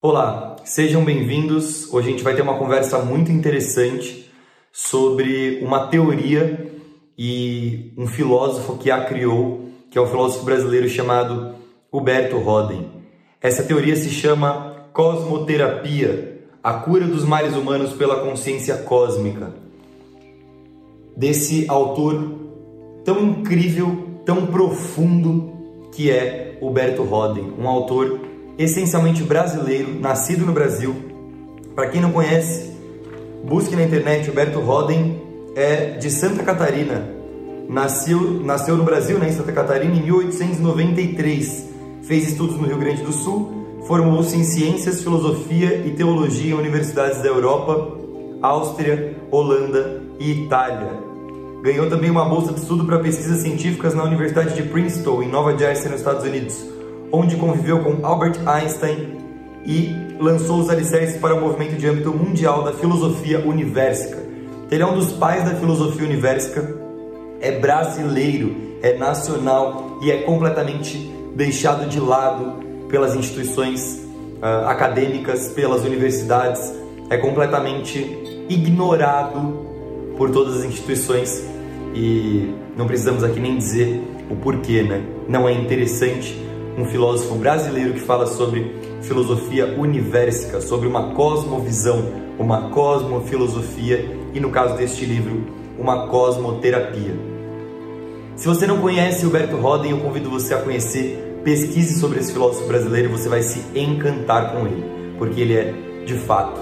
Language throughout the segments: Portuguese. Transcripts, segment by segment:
Olá, sejam bem-vindos. Hoje a gente vai ter uma conversa muito interessante sobre uma teoria e um filósofo que a criou, que é um filósofo brasileiro chamado Huberto Roden. Essa teoria se chama cosmoterapia, a cura dos males humanos pela consciência cósmica. Desse autor tão incrível, tão profundo que é Huberto Roden, um autor essencialmente brasileiro, nascido no Brasil. Para quem não conhece, busque na internet. Huberto Roden é de Santa Catarina. Nasceu, nasceu no Brasil, né, em Santa Catarina, em 1893. Fez estudos no Rio Grande do Sul. Formou-se em Ciências, Filosofia e Teologia em universidades da Europa, Áustria, Holanda e Itália. Ganhou também uma bolsa de estudo para pesquisas científicas na Universidade de Princeton, em Nova Jersey, nos Estados Unidos onde conviveu com Albert Einstein e lançou os alicerces para o movimento de âmbito mundial da filosofia universica. Ele é um dos pais da filosofia universica, é brasileiro, é nacional e é completamente deixado de lado pelas instituições uh, acadêmicas, pelas universidades, é completamente ignorado por todas as instituições e não precisamos aqui nem dizer o porquê, né? Não é interessante um filósofo brasileiro que fala sobre filosofia universica, sobre uma cosmovisão, uma cosmofilosofia e, no caso deste livro, uma cosmoterapia. Se você não conhece Huberto Roden, eu convido você a conhecer, pesquise sobre esse filósofo brasileiro e você vai se encantar com ele, porque ele é, de fato,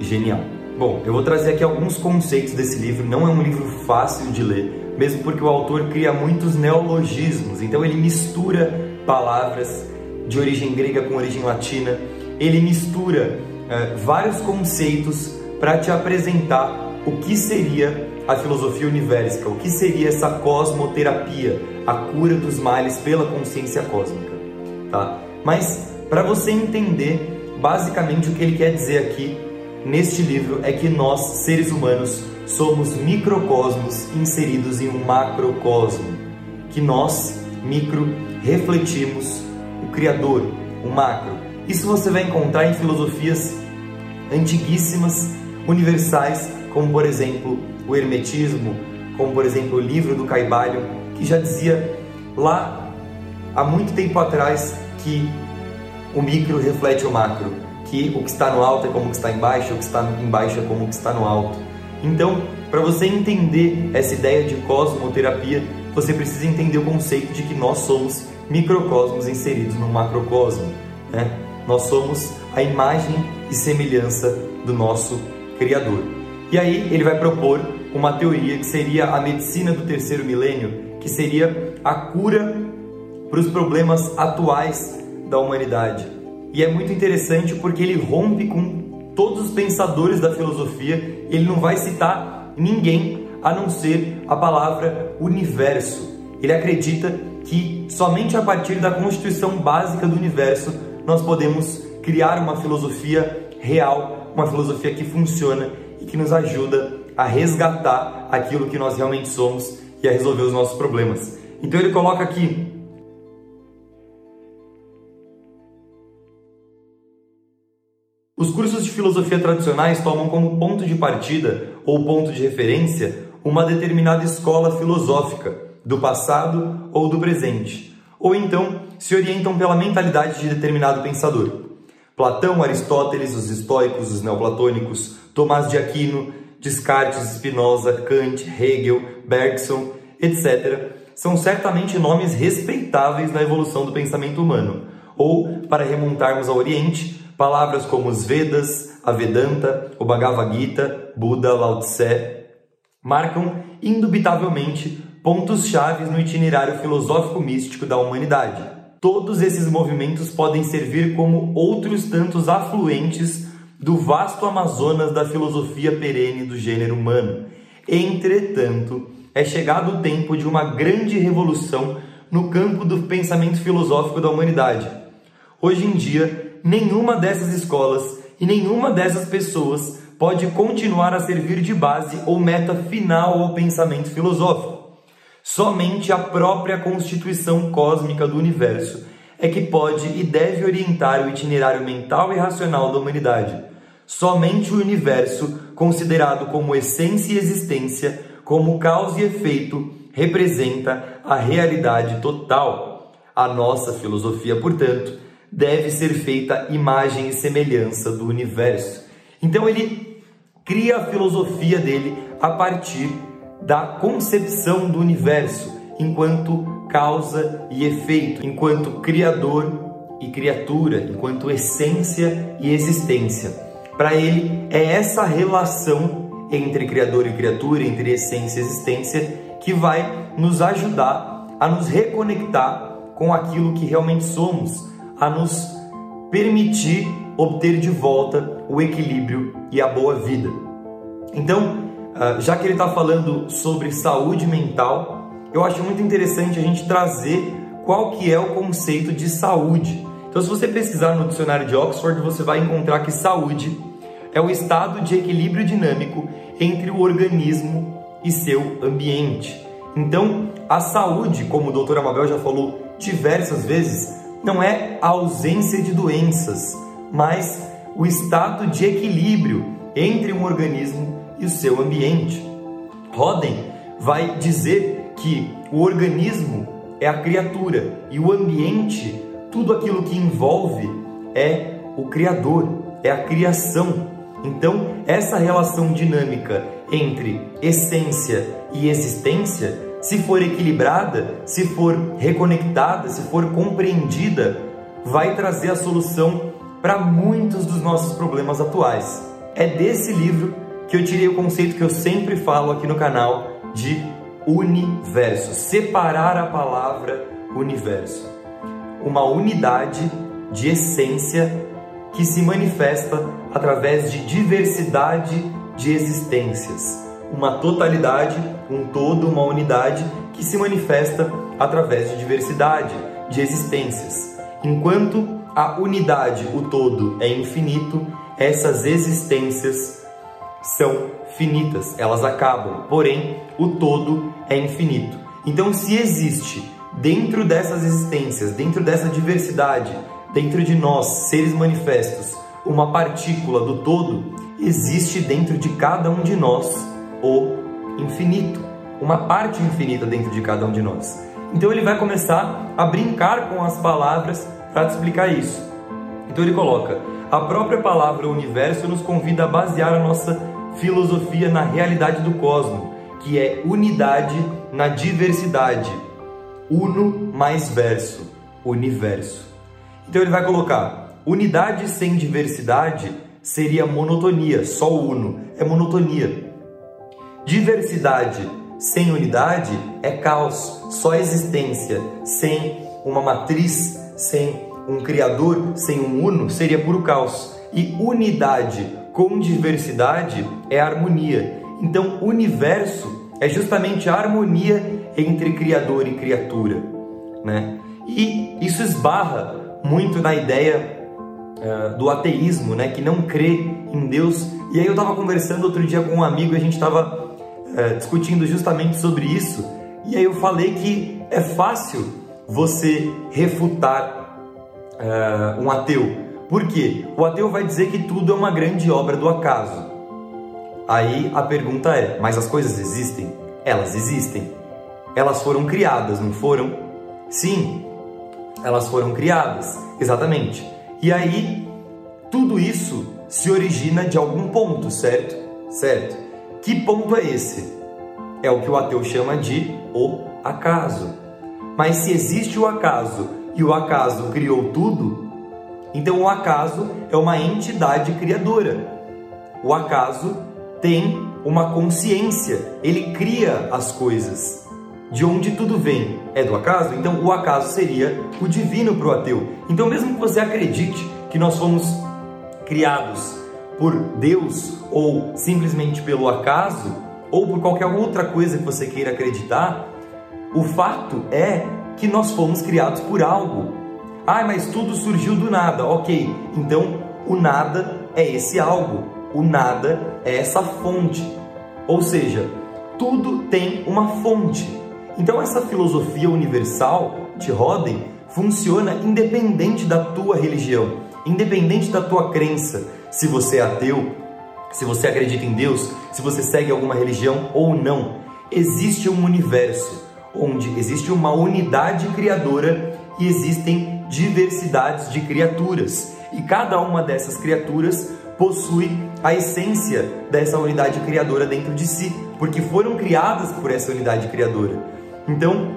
genial. Bom, eu vou trazer aqui alguns conceitos desse livro, não é um livro fácil de ler, mesmo porque o autor cria muitos neologismos, então ele mistura palavras de origem grega com origem latina. Ele mistura uh, vários conceitos para te apresentar o que seria a filosofia universa, o que seria essa cosmoterapia, a cura dos males pela consciência cósmica, tá? Mas para você entender basicamente o que ele quer dizer aqui neste livro é que nós, seres humanos, somos microcosmos inseridos em um macrocosmo, que nós, micro, refletimos o Criador, o macro. Isso você vai encontrar em filosofias antiguíssimas, universais, como por exemplo o Hermetismo, como por exemplo o livro do Caibalion, que já dizia lá há muito tempo atrás que o micro reflete o macro, que o que está no alto é como o que está embaixo, o que está embaixo é como o que está no alto. Então, para você entender essa ideia de cosmoterapia, você precisa entender o conceito de que nós somos microcosmos inseridos no macrocosmo. Né? Nós somos a imagem e semelhança do nosso Criador. E aí ele vai propor uma teoria que seria a medicina do terceiro milênio, que seria a cura para os problemas atuais da humanidade. E é muito interessante porque ele rompe com todos os pensadores da filosofia, ele não vai citar ninguém a não ser a palavra universo. Ele acredita que somente a partir da constituição básica do universo nós podemos criar uma filosofia real, uma filosofia que funciona e que nos ajuda a resgatar aquilo que nós realmente somos e a resolver os nossos problemas. Então ele coloca aqui Os cursos de filosofia tradicionais tomam como ponto de partida ou ponto de referência uma determinada escola filosófica, do passado ou do presente, ou então se orientam pela mentalidade de determinado pensador. Platão, Aristóteles, os estoicos, os neoplatônicos, Tomás de Aquino, Descartes, Spinoza, Kant, Hegel, Bergson, etc., são certamente nomes respeitáveis na evolução do pensamento humano. Ou, para remontarmos ao Oriente, palavras como os Vedas, a Vedanta, o Bhagavad Gita, Buda, Lao Tse, marcam indubitavelmente pontos chaves no itinerário filosófico-místico da humanidade. Todos esses movimentos podem servir como outros tantos afluentes do vasto Amazonas da filosofia perene do gênero humano. Entretanto, é chegado o tempo de uma grande revolução no campo do pensamento filosófico da humanidade. Hoje em dia, nenhuma dessas escolas e nenhuma dessas pessoas pode continuar a servir de base ou meta final ao pensamento filosófico. Somente a própria constituição cósmica do universo é que pode e deve orientar o itinerário mental e racional da humanidade. Somente o universo, considerado como essência e existência, como causa e efeito, representa a realidade total. A nossa filosofia, portanto, deve ser feita imagem e semelhança do universo. Então ele cria a filosofia dele a partir da concepção do universo enquanto causa e efeito, enquanto criador e criatura, enquanto essência e existência. Para ele é essa relação entre criador e criatura, entre essência e existência, que vai nos ajudar a nos reconectar com aquilo que realmente somos, a nos permitir obter de volta o equilíbrio e a boa vida. Então, ah, já que ele está falando sobre saúde mental, eu acho muito interessante a gente trazer qual que é o conceito de saúde. Então, se você pesquisar no dicionário de Oxford, você vai encontrar que saúde é o estado de equilíbrio dinâmico entre o organismo e seu ambiente. Então, a saúde, como o Dr. Amabel já falou diversas vezes, não é a ausência de doenças, mas o estado de equilíbrio entre um organismo e o seu ambiente. Roden vai dizer que o organismo é a criatura e o ambiente, tudo aquilo que envolve, é o Criador, é a criação. Então, essa relação dinâmica entre essência e existência, se for equilibrada, se for reconectada, se for compreendida, vai trazer a solução para muitos dos nossos problemas atuais. É desse livro que eu tirei o conceito que eu sempre falo aqui no canal de universo, separar a palavra universo. Uma unidade de essência que se manifesta através de diversidade de existências. Uma totalidade, um todo, uma unidade que se manifesta através de diversidade de existências. Enquanto a unidade, o todo, é infinito, essas existências são finitas, elas acabam, porém o todo é infinito. Então, se existe dentro dessas existências, dentro dessa diversidade, dentro de nós, seres manifestos, uma partícula do todo, existe dentro de cada um de nós o infinito, uma parte infinita dentro de cada um de nós. Então ele vai começar a brincar com as palavras para te explicar isso. Então ele coloca: a própria palavra universo nos convida a basear a nossa filosofia na realidade do cosmos, que é unidade na diversidade. Uno mais verso, universo. Então ele vai colocar: unidade sem diversidade seria monotonia, só uno é monotonia. Diversidade sem unidade é caos, só existência. Sem uma matriz, sem um criador, sem um uno, seria puro caos. E unidade com diversidade é harmonia. Então, universo é justamente a harmonia entre criador e criatura, né? E isso esbarra muito na ideia uh, do ateísmo, né? Que não crê em Deus. E aí eu estava conversando outro dia com um amigo e a gente estava uh, discutindo justamente sobre isso. E aí eu falei que é fácil você refutar uh, um ateu, por quê? O ateu vai dizer que tudo é uma grande obra do acaso. Aí a pergunta é: mas as coisas existem? Elas existem. Elas foram criadas, não foram? Sim, elas foram criadas, exatamente. E aí tudo isso se origina de algum ponto, certo? Certo. Que ponto é esse? É o que o ateu chama de o acaso. Mas se existe o acaso e o acaso criou tudo, então o acaso é uma entidade criadora. O acaso tem uma consciência, ele cria as coisas. De onde tudo vem é do acaso, então o acaso seria o divino para o ateu. Então, mesmo que você acredite que nós fomos criados por Deus ou simplesmente pelo acaso, ou por qualquer outra coisa que você queira acreditar, o fato é que nós fomos criados por algo. Ah, mas tudo surgiu do nada. Ok, então o nada é esse algo. o nada é essa fonte. Ou seja, tudo tem uma fonte. Então essa filosofia universal de Roden funciona independente da tua religião, independente da tua crença, se você é ateu, se você acredita em Deus, se você segue alguma religião ou não. Existe um universo onde existe uma unidade criadora e existem diversidades de criaturas. E cada uma dessas criaturas possui a essência dessa unidade criadora dentro de si, porque foram criadas por essa unidade criadora. Então,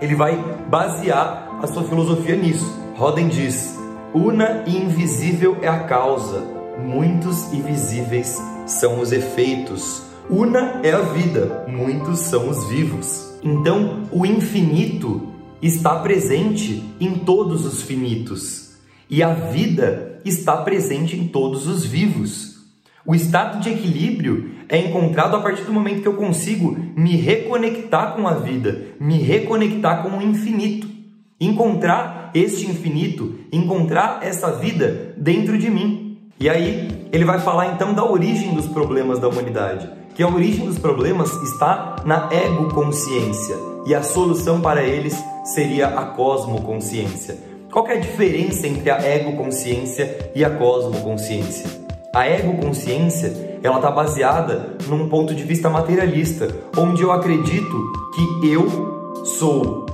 ele vai basear a sua filosofia nisso. Roden diz: Una e invisível é a causa, muitos e visíveis são os efeitos. Una é a vida, muitos são os vivos. Então, o infinito está presente em todos os finitos e a vida está presente em todos os vivos. O estado de equilíbrio é encontrado a partir do momento que eu consigo me reconectar com a vida, me reconectar com o infinito, encontrar este infinito, encontrar essa vida dentro de mim. E aí ele vai falar então da origem dos problemas da humanidade, que a origem dos problemas está na ego-consciência e a solução para eles seria a cosmoconsciência. Qual é a diferença entre a ego-consciência e a cosmoconsciência? A ego-consciência ela está baseada num ponto de vista materialista, onde eu acredito que eu sou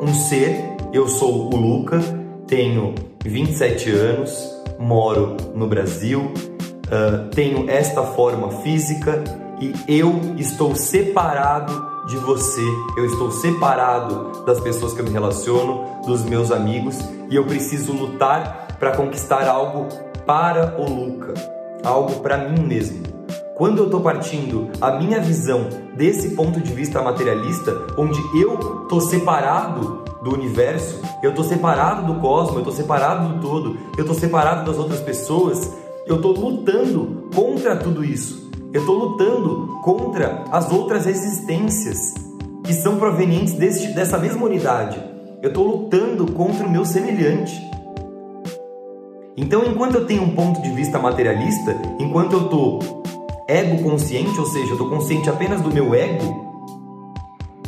um ser, eu sou o Luca, tenho 27 anos, moro no Brasil, uh, tenho esta forma física e eu estou separado de você, eu estou separado das pessoas que eu me relaciono, dos meus amigos e eu preciso lutar para conquistar algo para o Luca, algo para mim mesmo. Quando eu estou partindo a minha visão desse ponto de vista materialista, onde eu estou separado do universo, eu estou separado do cosmos, eu estou separado do todo, eu estou separado das outras pessoas, eu estou lutando contra tudo isso. Eu estou lutando contra as outras existências que são provenientes desse, dessa mesma unidade. Eu estou lutando contra o meu semelhante. Então, enquanto eu tenho um ponto de vista materialista, enquanto eu estou ego consciente, ou seja, eu estou consciente apenas do meu ego,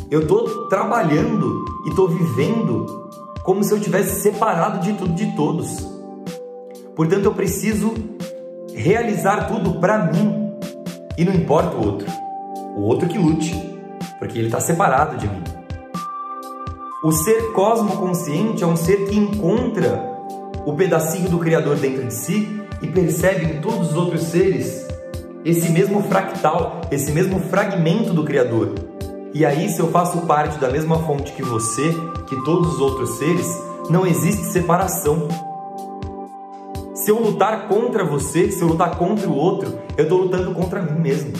eu estou trabalhando e estou vivendo como se eu tivesse separado de tudo de todos. Portanto, eu preciso realizar tudo para mim, e não importa o outro, o outro que lute, porque ele está separado de mim. O ser cosmoconsciente é um ser que encontra o pedacinho do Criador dentro de si e percebe em todos os outros seres esse mesmo fractal, esse mesmo fragmento do Criador. E aí, se eu faço parte da mesma fonte que você, que todos os outros seres, não existe separação. Se eu lutar contra você, se eu lutar contra o outro, eu estou lutando contra mim mesmo.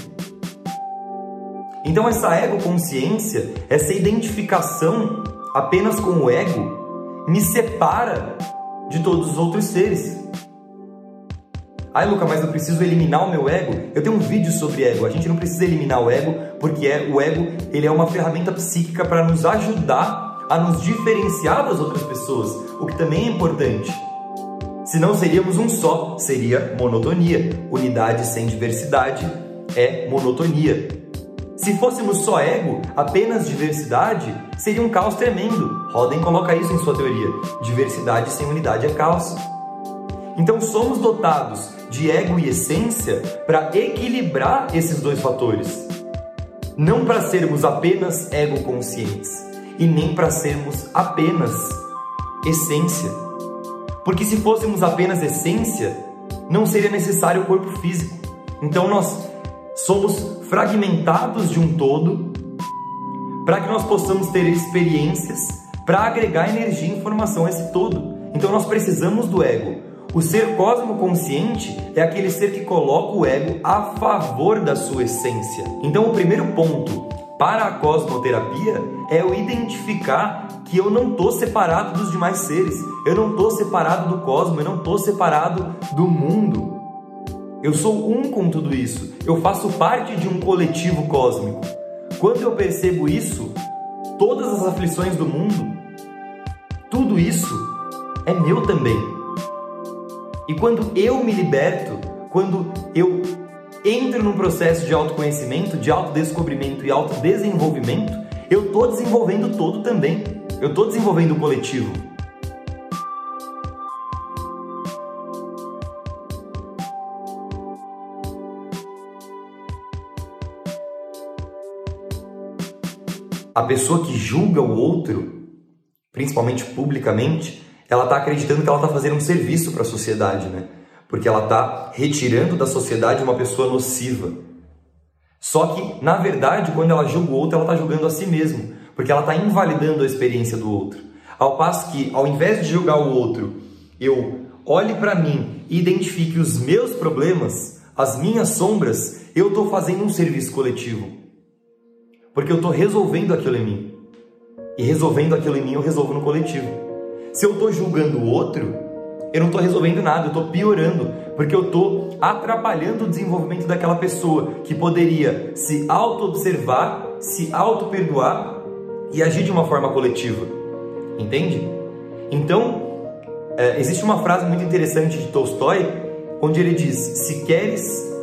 Então essa ego consciência, essa identificação apenas com o ego, me separa de todos os outros seres. Ai, Luca, mas eu preciso eliminar o meu ego. Eu tenho um vídeo sobre ego. A gente não precisa eliminar o ego, porque é, o ego ele é uma ferramenta psíquica para nos ajudar a nos diferenciar das outras pessoas, o que também é importante. Se não seríamos um só, seria monotonia. Unidade sem diversidade é monotonia. Se fôssemos só ego, apenas diversidade, seria um caos tremendo. Roden coloca isso em sua teoria. Diversidade sem unidade é caos. Então somos dotados de ego e essência para equilibrar esses dois fatores. Não para sermos apenas ego conscientes e nem para sermos apenas essência. Porque se fôssemos apenas essência, não seria necessário o corpo físico. Então nós somos fragmentados de um todo para que nós possamos ter experiências para agregar energia e informação a esse todo. Então nós precisamos do ego. O ser cosmoconsciente é aquele ser que coloca o ego a favor da sua essência. Então o primeiro ponto para a cosmoterapia é o identificar que eu não estou separado dos demais seres, eu não estou separado do cosmos, eu não estou separado do mundo. Eu sou um com tudo isso, eu faço parte de um coletivo cósmico. Quando eu percebo isso, todas as aflições do mundo, tudo isso é meu também. E quando eu me liberto, quando eu entro num processo de autoconhecimento, de autodescobrimento e autodesenvolvimento, eu estou desenvolvendo todo também. Eu estou desenvolvendo o coletivo. A pessoa que julga o outro, principalmente publicamente, ela está acreditando que ela está fazendo um serviço para a sociedade, né? Porque ela está retirando da sociedade uma pessoa nociva. Só que, na verdade, quando ela julga o outro, ela está julgando a si mesma, porque ela está invalidando a experiência do outro. Ao passo que, ao invés de julgar o outro, eu olhe para mim e identifique os meus problemas, as minhas sombras, eu estou fazendo um serviço coletivo. Porque eu estou resolvendo aquilo em mim. E resolvendo aquilo em mim, eu resolvo no coletivo. Se eu estou julgando o outro, eu não estou resolvendo nada, eu estou piorando, porque eu estou atrapalhando o desenvolvimento daquela pessoa que poderia se auto-observar, se auto-perdoar e agir de uma forma coletiva. Entende? Então, é, existe uma frase muito interessante de Tolstói, onde ele diz: Se queres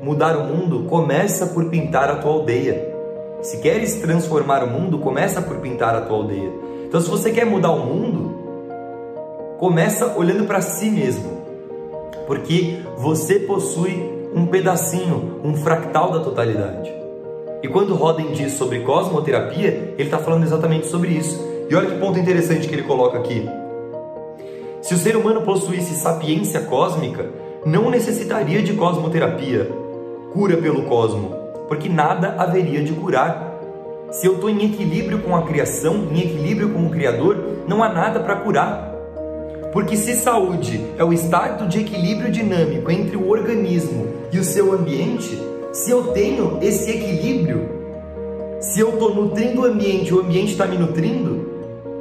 mudar o mundo, começa por pintar a tua aldeia. Se queres transformar o mundo, começa por pintar a tua aldeia. Então, se você quer mudar o mundo, começa olhando para si mesmo, porque você possui um pedacinho, um fractal da totalidade. E quando Roden diz sobre cosmoterapia, ele está falando exatamente sobre isso. E olha que ponto interessante que ele coloca aqui. Se o ser humano possuísse sapiência cósmica, não necessitaria de cosmoterapia, cura pelo cosmo, porque nada haveria de curar. Se eu estou em equilíbrio com a criação, em equilíbrio com o Criador, não há nada para curar. Porque se saúde é o estado de equilíbrio dinâmico entre o organismo e o seu ambiente, se eu tenho esse equilíbrio, se eu estou nutrindo o ambiente e o ambiente está me nutrindo,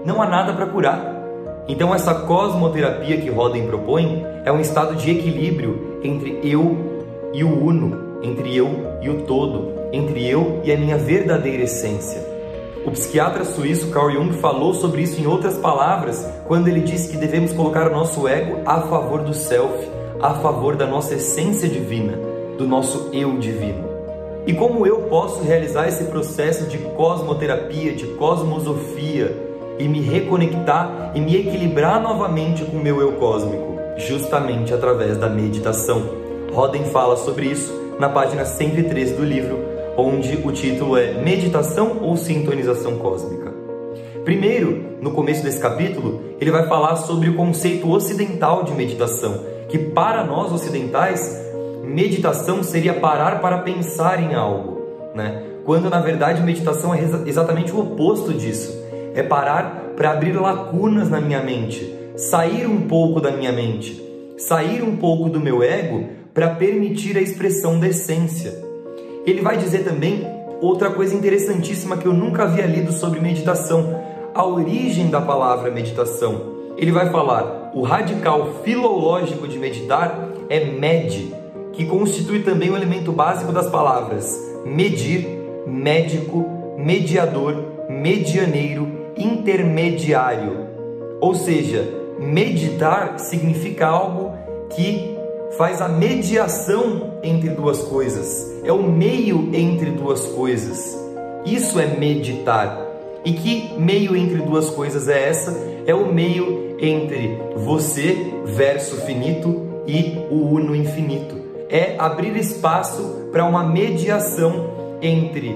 não há nada para curar. Então essa cosmoterapia que Roden propõe é um estado de equilíbrio entre eu e o uno, entre eu e o todo, entre eu e a minha verdadeira essência. O psiquiatra suíço Carl Jung falou sobre isso em outras palavras, quando ele disse que devemos colocar o nosso ego a favor do self, a favor da nossa essência divina, do nosso eu divino. E como eu posso realizar esse processo de cosmoterapia, de cosmosofia e me reconectar e me equilibrar novamente com o meu eu cósmico? Justamente através da meditação. Roden fala sobre isso na página 103 do livro onde o título é Meditação ou Sintonização Cósmica. Primeiro, no começo desse capítulo, ele vai falar sobre o conceito ocidental de meditação, que para nós ocidentais, meditação seria parar para pensar em algo, né? Quando na verdade meditação é exatamente o oposto disso. É parar para abrir lacunas na minha mente, sair um pouco da minha mente, sair um pouco do meu ego para permitir a expressão da essência. Ele vai dizer também outra coisa interessantíssima que eu nunca havia lido sobre meditação, a origem da palavra meditação. Ele vai falar: o radical filológico de meditar é med, que constitui também o elemento básico das palavras medir, médico, mediador, medianeiro, intermediário. Ou seja, meditar significa algo que faz a mediação entre duas coisas, é o meio entre duas coisas. Isso é meditar. E que meio entre duas coisas é essa? É o meio entre você, verso finito, e o uno infinito. É abrir espaço para uma mediação entre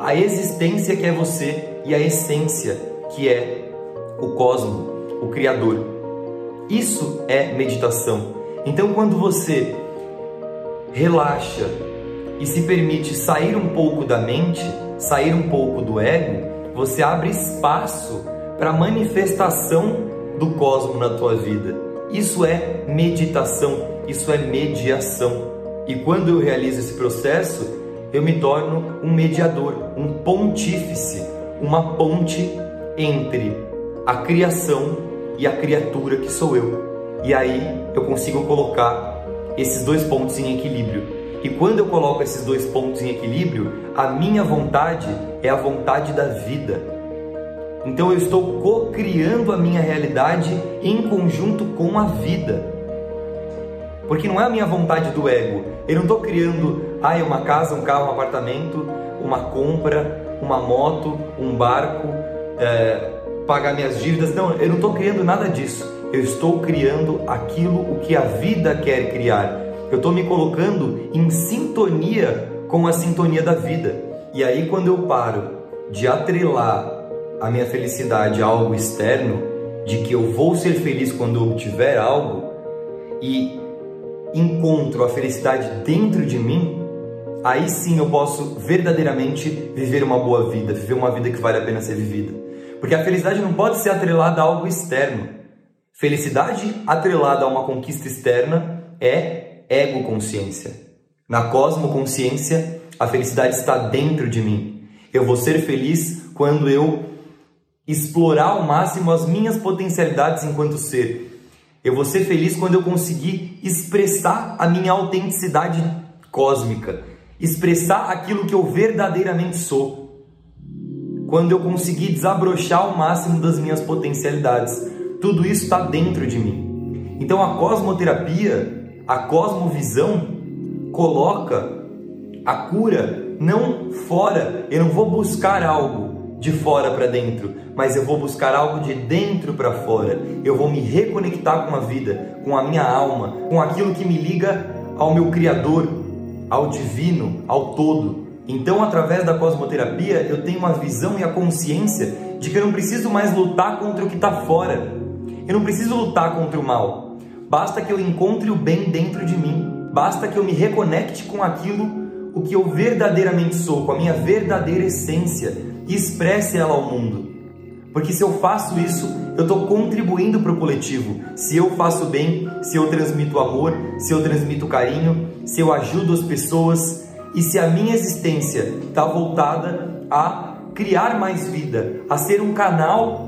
a existência que é você e a essência que é o cosmo, o Criador. Isso é meditação. Então, quando você relaxa e se permite sair um pouco da mente, sair um pouco do ego, você abre espaço para a manifestação do cosmo na tua vida. Isso é meditação, isso é mediação. E quando eu realizo esse processo, eu me torno um mediador, um pontífice, uma ponte entre a criação e a criatura que sou eu. E aí eu consigo colocar esses dois pontos em equilíbrio. E quando eu coloco esses dois pontos em equilíbrio, a minha vontade é a vontade da vida. Então eu estou co-criando a minha realidade em conjunto com a vida. Porque não é a minha vontade do ego. Eu não estou criando, ah, uma casa, um carro, um apartamento, uma compra, uma moto, um barco, é, pagar minhas dívidas. Não, eu não estou criando nada disso. Eu estou criando aquilo o que a vida quer criar. Eu estou me colocando em sintonia com a sintonia da vida. E aí, quando eu paro de atrelar a minha felicidade a algo externo, de que eu vou ser feliz quando eu obtiver algo, e encontro a felicidade dentro de mim, aí sim eu posso verdadeiramente viver uma boa vida, viver uma vida que vale a pena ser vivida. Porque a felicidade não pode ser atrelada a algo externo. Felicidade atrelada a uma conquista externa é ego consciência. Na cosmoconsciência, a felicidade está dentro de mim. Eu vou ser feliz quando eu explorar ao máximo as minhas potencialidades enquanto ser. Eu vou ser feliz quando eu conseguir expressar a minha autenticidade cósmica, expressar aquilo que eu verdadeiramente sou. Quando eu conseguir desabrochar ao máximo das minhas potencialidades. Tudo isso está dentro de mim. Então a cosmoterapia, a cosmovisão, coloca a cura não fora. Eu não vou buscar algo de fora para dentro, mas eu vou buscar algo de dentro para fora. Eu vou me reconectar com a vida, com a minha alma, com aquilo que me liga ao meu Criador, ao divino, ao todo. Então, através da cosmoterapia, eu tenho uma visão e a consciência de que eu não preciso mais lutar contra o que está fora. Eu não preciso lutar contra o mal. Basta que eu encontre o bem dentro de mim. Basta que eu me reconecte com aquilo o que eu verdadeiramente sou, com a minha verdadeira essência e expresse ela ao mundo. Porque se eu faço isso, eu estou contribuindo para o coletivo. Se eu faço bem, se eu transmito amor, se eu transmito carinho, se eu ajudo as pessoas e se a minha existência está voltada a criar mais vida, a ser um canal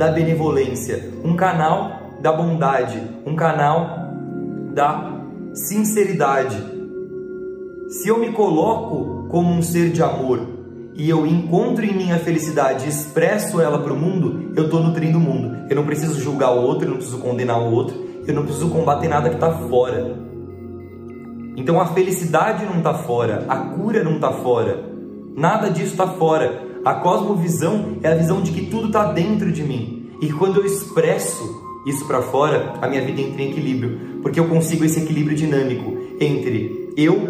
da benevolência, um canal da bondade, um canal da sinceridade. Se eu me coloco como um ser de amor, e eu encontro em mim a felicidade e expresso ela para o mundo, eu estou nutrindo o mundo. Eu não preciso julgar o outro, eu não preciso condenar o outro, eu não preciso combater nada que está fora. Então a felicidade não está fora, a cura não está fora, nada disso está fora. A cosmovisão é a visão de que tudo está dentro de mim. E quando eu expresso isso para fora, a minha vida entra em equilíbrio, porque eu consigo esse equilíbrio dinâmico entre eu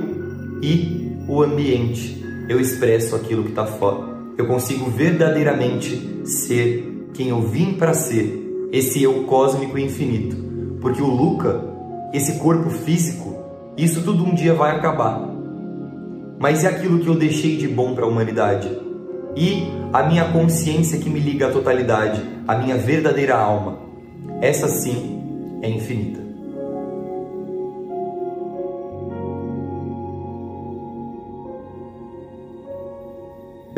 e o ambiente eu expresso aquilo que está fora. Eu consigo verdadeiramente ser quem eu vim para ser, esse eu cósmico e infinito. Porque o Luca, esse corpo físico, isso tudo um dia vai acabar. Mas é aquilo que eu deixei de bom para a humanidade. E a minha consciência que me liga à totalidade, a minha verdadeira alma. Essa sim é infinita.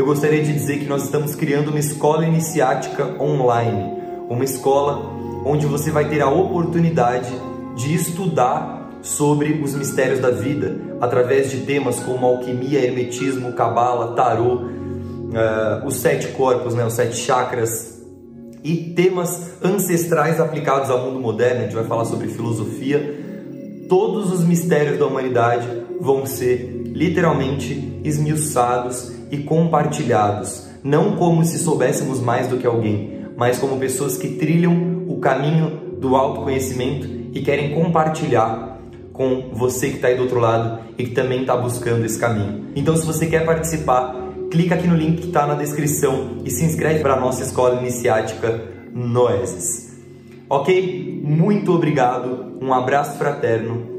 eu gostaria de dizer que nós estamos criando uma escola iniciática online, uma escola onde você vai ter a oportunidade de estudar sobre os mistérios da vida através de temas como alquimia, hermetismo, cabala, tarô, uh, os sete corpos, né, os sete chakras e temas ancestrais aplicados ao mundo moderno. A gente vai falar sobre filosofia. Todos os mistérios da humanidade vão ser literalmente esmiuçados e compartilhados, não como se soubéssemos mais do que alguém, mas como pessoas que trilham o caminho do autoconhecimento e querem compartilhar com você que está aí do outro lado e que também está buscando esse caminho. Então, se você quer participar, clica aqui no link que está na descrição e se inscreve para a nossa escola iniciática Noeses. Ok? Muito obrigado, um abraço fraterno